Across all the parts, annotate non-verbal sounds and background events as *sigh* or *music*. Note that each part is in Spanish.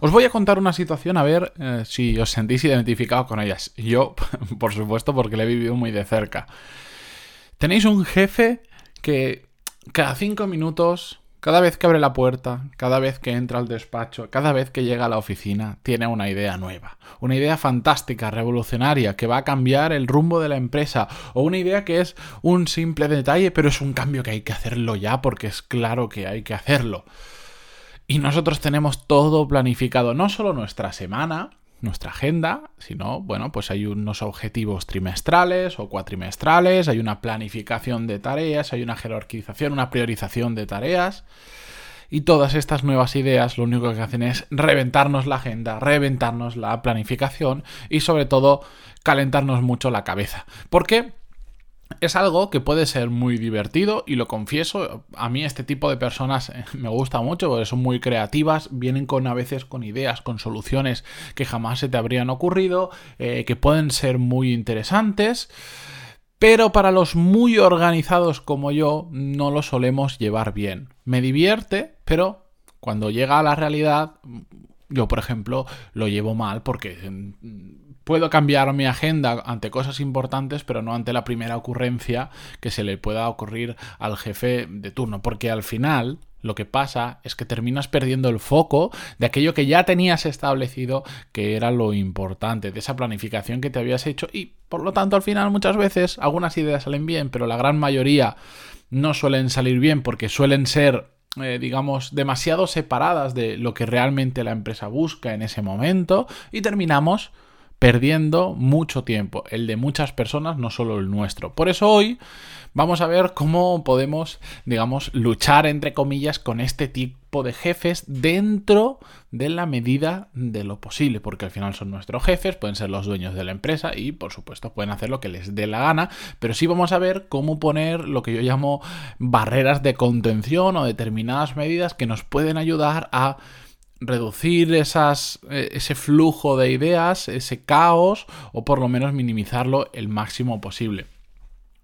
Os voy a contar una situación a ver eh, si os sentís identificados con ellas. Yo, *laughs* por supuesto, porque la he vivido muy de cerca. Tenéis un jefe que cada cinco minutos, cada vez que abre la puerta, cada vez que entra al despacho, cada vez que llega a la oficina, tiene una idea nueva. Una idea fantástica, revolucionaria, que va a cambiar el rumbo de la empresa. O una idea que es un simple detalle, pero es un cambio que hay que hacerlo ya porque es claro que hay que hacerlo. Y nosotros tenemos todo planificado, no solo nuestra semana, nuestra agenda, sino, bueno, pues hay unos objetivos trimestrales o cuatrimestrales, hay una planificación de tareas, hay una jerarquización, una priorización de tareas. Y todas estas nuevas ideas lo único que hacen es reventarnos la agenda, reventarnos la planificación y sobre todo calentarnos mucho la cabeza. ¿Por qué? Es algo que puede ser muy divertido y lo confieso, a mí este tipo de personas eh, *laughs* me gusta mucho porque son muy creativas, vienen con a veces con ideas, con soluciones que jamás se te habrían ocurrido, eh, que pueden ser muy interesantes, pero para los muy organizados como yo no lo solemos llevar bien. Me divierte, pero cuando llega a la realidad, yo por ejemplo lo llevo mal porque mm, puedo cambiar mi agenda ante cosas importantes, pero no ante la primera ocurrencia que se le pueda ocurrir al jefe de turno, porque al final lo que pasa es que terminas perdiendo el foco de aquello que ya tenías establecido que era lo importante, de esa planificación que te habías hecho. Y por lo tanto al final muchas veces algunas ideas salen bien, pero la gran mayoría no suelen salir bien porque suelen ser eh, digamos, demasiado separadas de lo que realmente la empresa busca en ese momento y terminamos perdiendo mucho tiempo, el de muchas personas, no solo el nuestro. Por eso hoy vamos a ver cómo podemos, digamos, luchar, entre comillas, con este tipo de jefes dentro de la medida de lo posible, porque al final son nuestros jefes, pueden ser los dueños de la empresa y, por supuesto, pueden hacer lo que les dé la gana, pero sí vamos a ver cómo poner lo que yo llamo barreras de contención o determinadas medidas que nos pueden ayudar a reducir esas, eh, ese flujo de ideas, ese caos, o por lo menos minimizarlo el máximo posible.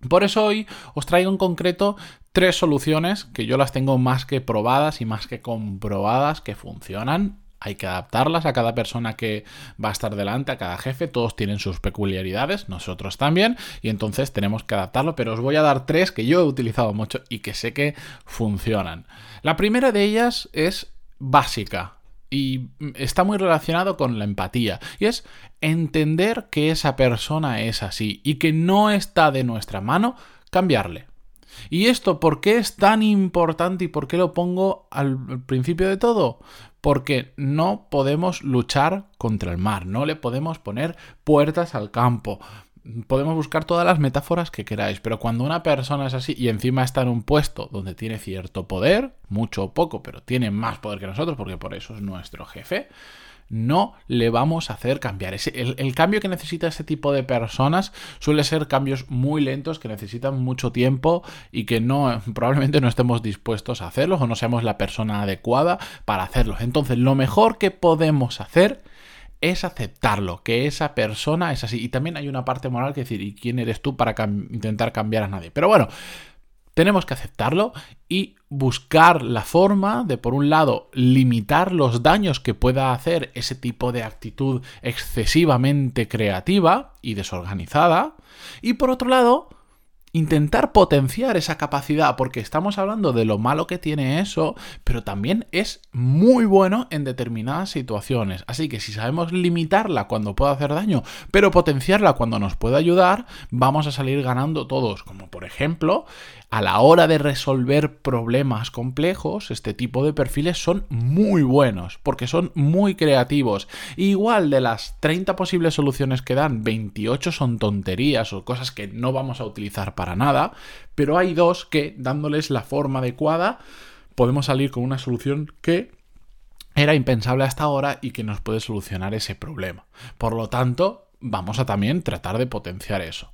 Por eso hoy os traigo en concreto tres soluciones que yo las tengo más que probadas y más que comprobadas que funcionan. Hay que adaptarlas a cada persona que va a estar delante, a cada jefe. Todos tienen sus peculiaridades, nosotros también, y entonces tenemos que adaptarlo. Pero os voy a dar tres que yo he utilizado mucho y que sé que funcionan. La primera de ellas es básica, y está muy relacionado con la empatía. Y es entender que esa persona es así y que no está de nuestra mano cambiarle. ¿Y esto por qué es tan importante y por qué lo pongo al principio de todo? Porque no podemos luchar contra el mar, no le podemos poner puertas al campo, podemos buscar todas las metáforas que queráis, pero cuando una persona es así y encima está en un puesto donde tiene cierto poder, mucho o poco, pero tiene más poder que nosotros, porque por eso es nuestro jefe, no le vamos a hacer cambiar. el, el, cambio que necesita ese tipo de personas suele ser cambios muy lentos que necesitan mucho tiempo y que no *laughs* probablemente no estemos dispuestos a hacerlos o no seamos la persona adecuada para hacerlos. Entonces, lo mejor que podemos hacer es aceptarlo, que esa persona es así. Y también hay una parte moral que decir, ¿y quién eres tú para intentar cambiar a nadie? Pero bueno, tenemos que aceptarlo y buscar la forma de, por un lado, limitar los daños que pueda hacer ese tipo de actitud excesivamente creativa y desorganizada. Y por otro lado, intentar potenciar esa capacidad, porque estamos hablando de lo malo que tiene eso, pero también es muy bueno en determinadas situaciones. Así que si sabemos limitarla cuando puede hacer daño, pero potenciarla cuando nos puede ayudar, vamos a salir ganando todos. Como por ejemplo, a la hora de resolver problemas complejos, este tipo de perfiles son muy buenos, porque son muy creativos. igual de las 30 posibles soluciones que dan, 28 son tonterías o cosas que no vamos a utilizar para nada, pero hay dos que, dándoles la forma adecuada, podemos salir con una solución que era impensable hasta ahora y que nos puede solucionar ese problema. Por lo tanto, vamos a también tratar de potenciar eso.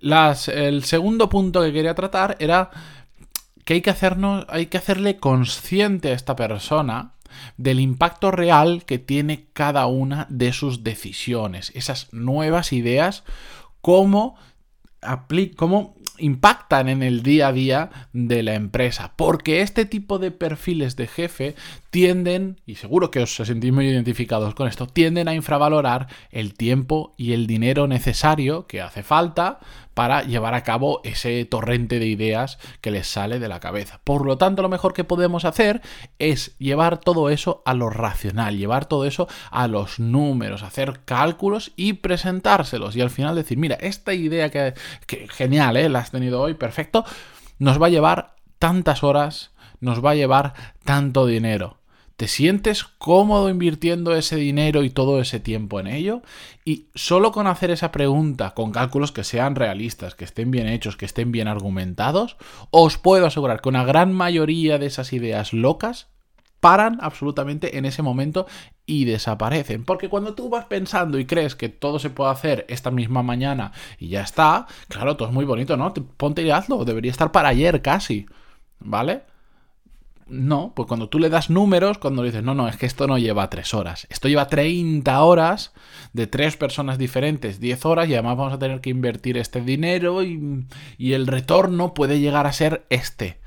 el segundo punto que quería tratar era que hay que, hacernos, hay que hacerle consciente a esta persona del impacto real que tiene cada una de sus decisiones, esas nuevas ideas, cómo, cómo impactan en el día a día de la empresa. Porque este tipo de perfiles de jefe tienden, y seguro que os sentís muy identificados con esto, tienden a infravalorar el tiempo y el dinero necesario que hace falta para llevar a cabo ese torrente de ideas que les sale de la cabeza. Por lo tanto, lo mejor que podemos hacer es llevar todo eso a lo racional, llevar todo eso a los números, hacer cálculos y presentárselos y al final decir, mira, esta idea que, genial, ¿eh? la tenido hoy, perfecto, nos va a llevar tantas horas, nos va a llevar tanto dinero. ¿Te sientes cómodo invirtiendo ese dinero y todo ese tiempo en ello? Y solo con hacer esa pregunta, con cálculos que sean realistas, que estén bien hechos, que estén bien argumentados, os puedo asegurar que una gran mayoría de esas ideas locas paran absolutamente en ese momento y desaparecen. Porque cuando tú vas pensando y crees que todo se puede hacer esta misma mañana y ya está, claro, todo es muy bonito, ¿no? Ponte y hazlo, debería estar para ayer casi, ¿vale? No, pues cuando tú le das números, cuando dices, no, no, es que esto no lleva tres horas, esto lleva 30 horas de tres personas diferentes, 10 horas y además vamos a tener que invertir este dinero y, el retorno puede llegar a ser este.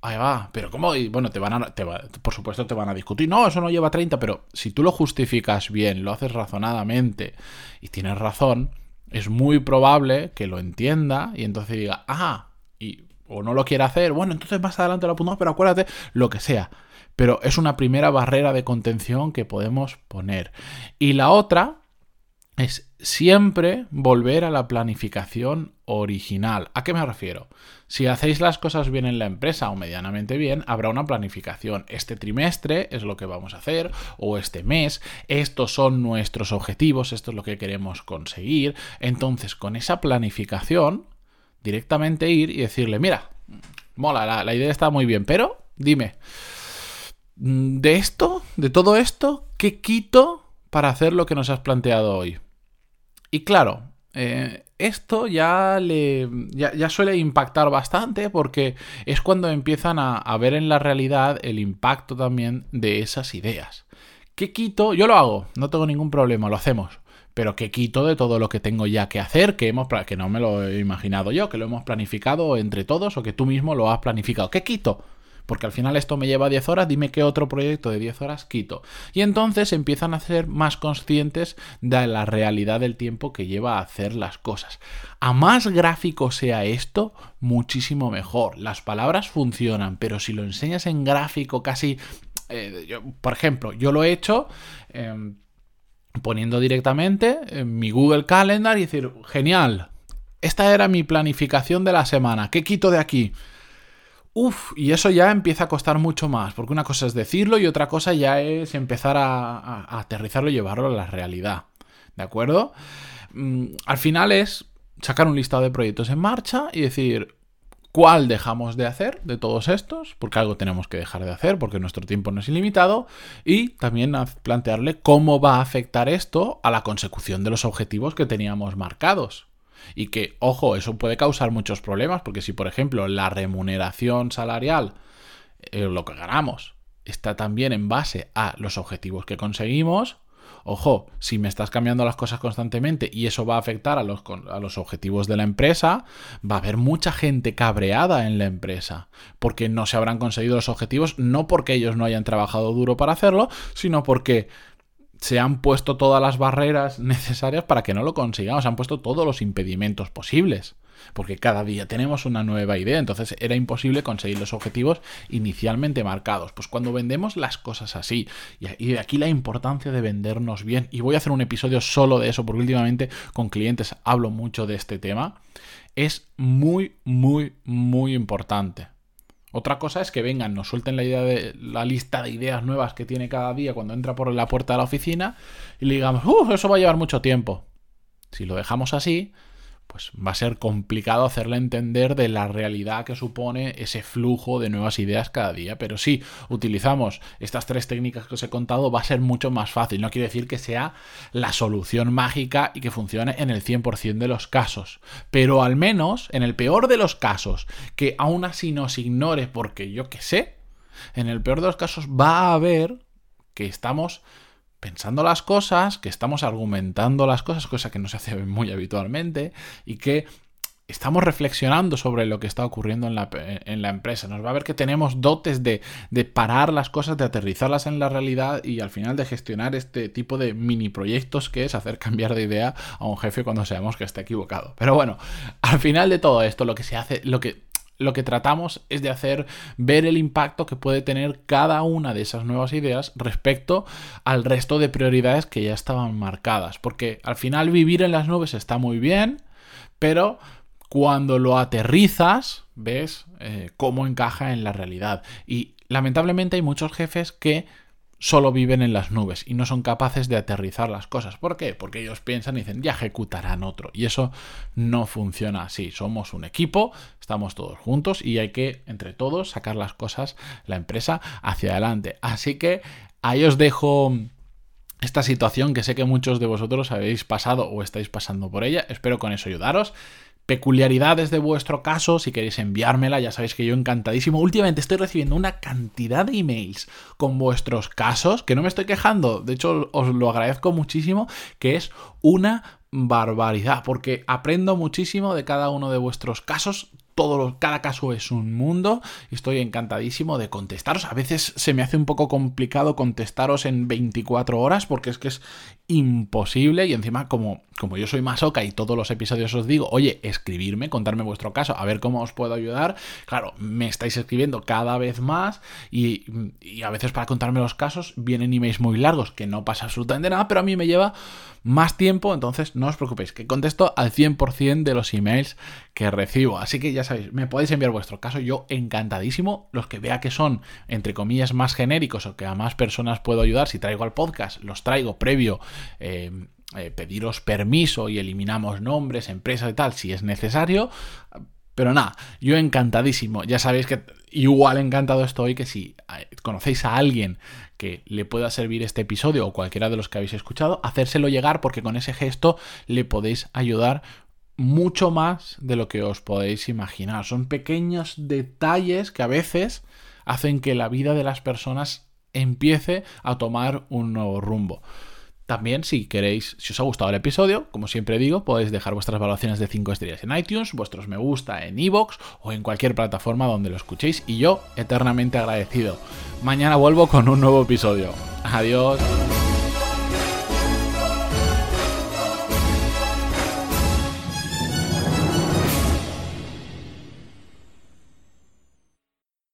Ahí va, pero ¿cómo? Bueno, te van a, por supuesto te van a discutir, no, eso no lleva 30, pero si tú lo justificas bien, lo haces razonadamente y tienes razón, es muy probable que lo entienda y entonces diga, ah, y o no lo quiere hacer, bueno, entonces más adelante lo apuntamos, pero acuérdate, lo que sea. Pero es una primera barrera de contención que podemos poner. Y la otra es siempre volver a la planificación original. ¿A qué me refiero? Si hacéis las cosas bien en la empresa o medianamente bien, habrá una planificación. Este trimestre es lo que vamos a hacer, o este mes, estos son nuestros objetivos, esto es lo que queremos conseguir. Entonces, con esa planificación, directamente ir y decirle, mira, mola, la, idea está muy bien, pero dime, mm, de esto, de todo esto, ¿qué quito para hacer lo que nos has planteado hoy? Y claro, eh, esto ya, le, ya, suele impactar bastante porque es cuando empiezan a, ver en la realidad el impacto también de esas ideas. ¿Qué quito? Yo lo hago, no tengo ningún problema, lo hacemos pero que quito de todo lo que tengo ya que hacer, que, hemos, que no me lo he imaginado yo, que lo hemos planificado entre todos o que tú mismo lo has planificado. ¿Qué quito? Porque al final esto me lleva 10 horas, dime qué otro proyecto de 10 horas quito. Y entonces empiezan a ser más conscientes de la realidad del tiempo que lleva a hacer las cosas. A más gráfico sea esto, muchísimo mejor. Las palabras funcionan, pero si lo enseñas en gráfico casi... Eh, por ejemplo, yo lo he hecho... Em, poniendo directamente en mi Google Calendar y decir, genial, esta era mi planificación de la semana, ¿qué quito de aquí? Uf, y eso ya empieza a costar mucho más, porque una cosa es decirlo y otra cosa ya es empezar a, aterrizarlo y llevarlo a la realidad. ¿De acuerdo? Mm, al final es sacar un listado de proyectos en marcha y decir, cuál dejamos de hacer de todos estos, porque algo tenemos que dejar de hacer, porque nuestro tiempo no es ilimitado, y también plantearle cómo va a afectar esto a la consecución de los objetivos que teníamos marcados. Y que, ojo, eso puede causar muchos problemas, porque si, por ejemplo, la remuneración salarial, eh, lo que ganamos, está también en base a los objetivos que conseguimos, Ojo, si me estás cambiando las cosas constantemente y eso va a afectar a los, a los objetivos de la empresa, va a haber mucha gente cabreada en la empresa, porque no se habrán conseguido los objetivos, no porque ellos no hayan trabajado duro para hacerlo, sino porque se han puesto todas las barreras necesarias para que no lo consigamos, se han puesto todos los impedimentos posibles porque cada día tenemos una nueva idea, entonces era imposible conseguir los objetivos inicialmente marcados. Pues cuando vendemos las cosas así, y de aquí la importancia de vendernos bien, y voy a hacer un episodio solo de eso, porque últimamente con clientes hablo mucho de este tema, es muy, muy, muy importante. Otra cosa es que vengan, nos suelten la idea de la lista de ideas nuevas que tiene cada día cuando entra por la puerta de la oficina y le digamos, uh, eso va a llevar mucho tiempo. Si lo dejamos así, pues va a ser complicado hacerle entender de la realidad que supone ese flujo de nuevas ideas cada día. Pero si utilizamos estas tres técnicas que os he contado, va a ser mucho más fácil. No quiere decir que sea la solución mágica y que funcione en el 100% de los casos. Pero al menos, en el peor de los casos, que aún así nos ignore porque yo qué sé, en el peor de los casos va a haber que estamos pensando las cosas, que estamos argumentando las cosas, cosa que no se hace *laughs* muy habitualmente, y que estamos reflexionando sobre lo que está ocurriendo en la, en la, empresa. Nos va a ver que tenemos dotes de, de, parar las cosas, de aterrizarlas en la realidad y al final de gestionar este tipo de mini proyectos que es hacer *laughs* cambiar de idea a un jefe cuando sabemos que está equivocado. Pero bueno, al final de todo esto, lo que se hace, lo que lo que tratamos es de hacer ver el impacto que puede tener cada una de esas nuevas ideas respecto al resto de prioridades que ya estaban marcadas. Porque al final vivir en las nubes está muy bien, pero cuando lo aterrizas, ves eh, cómo encaja en la realidad. Y lamentablemente hay muchos jefes que solo viven en las nubes y no son capaces de aterrizar las cosas. ¿Por qué? Porque ellos piensan y dicen, ya ejecutarán otro. Y eso no funciona así. Somos un equipo, estamos todos juntos y hay que, entre todos, sacar las cosas, la empresa, hacia adelante. Así que ahí os dejo esta situación que sé que muchos de vosotros habéis pasado o estáis pasando por ella. Espero con eso ayudaros peculiaridades de vuestro caso, si queréis enviármela, ya sabéis que yo encantadísimo. Últimamente estoy recibiendo una cantidad de emails con vuestros casos, que no me estoy quejando, de hecho os lo agradezco muchísimo, que es una barbaridad, porque aprendo muchísimo de cada uno de vuestros casos, cada caso es un mundo y estoy encantadísimo de contestaros. A veces se me hace un poco complicado contestaros en 24 horas porque es que es imposible y encima como, como yo soy masoca y todos los episodios os digo, oye, escribirme, contarme vuestro caso, a ver cómo os puedo ayudar. Claro, me estáis escribiendo cada vez más y, y a veces para contarme los casos vienen emails muy largos que no pasa absolutamente nada, pero a mí me lleva más tiempo, entonces no os preocupéis, que contesto al 100% de los emails que recibo. Así que ya me podéis enviar vuestro caso, yo encantadísimo. Los que vea que son, entre comillas, más genéricos o que a más personas puedo ayudar, si traigo al podcast, los traigo previo. Eh, eh, pediros permiso y eliminamos nombres, empresas y tal, si es necesario. Pero nada, yo encantadísimo. Ya sabéis que igual encantado estoy que si eh, conocéis a alguien que le pueda servir este episodio o cualquiera de los que habéis escuchado, hacérselo llegar porque con ese gesto le podéis ayudar mucho más de lo que os podéis imaginar. Son pequeños detalles que a veces hacen que la vida de las personas empiece a tomar un nuevo rumbo. También, si queréis, si os ha gustado el episodio, como siempre digo, podéis dejar vuestras valoraciones de 5 estrellas en iTunes, vuestros me gusta en iVoox o en cualquier plataforma donde lo escuchéis y yo eternamente agradecido. Mañana vuelvo con un nuevo episodio. Adiós.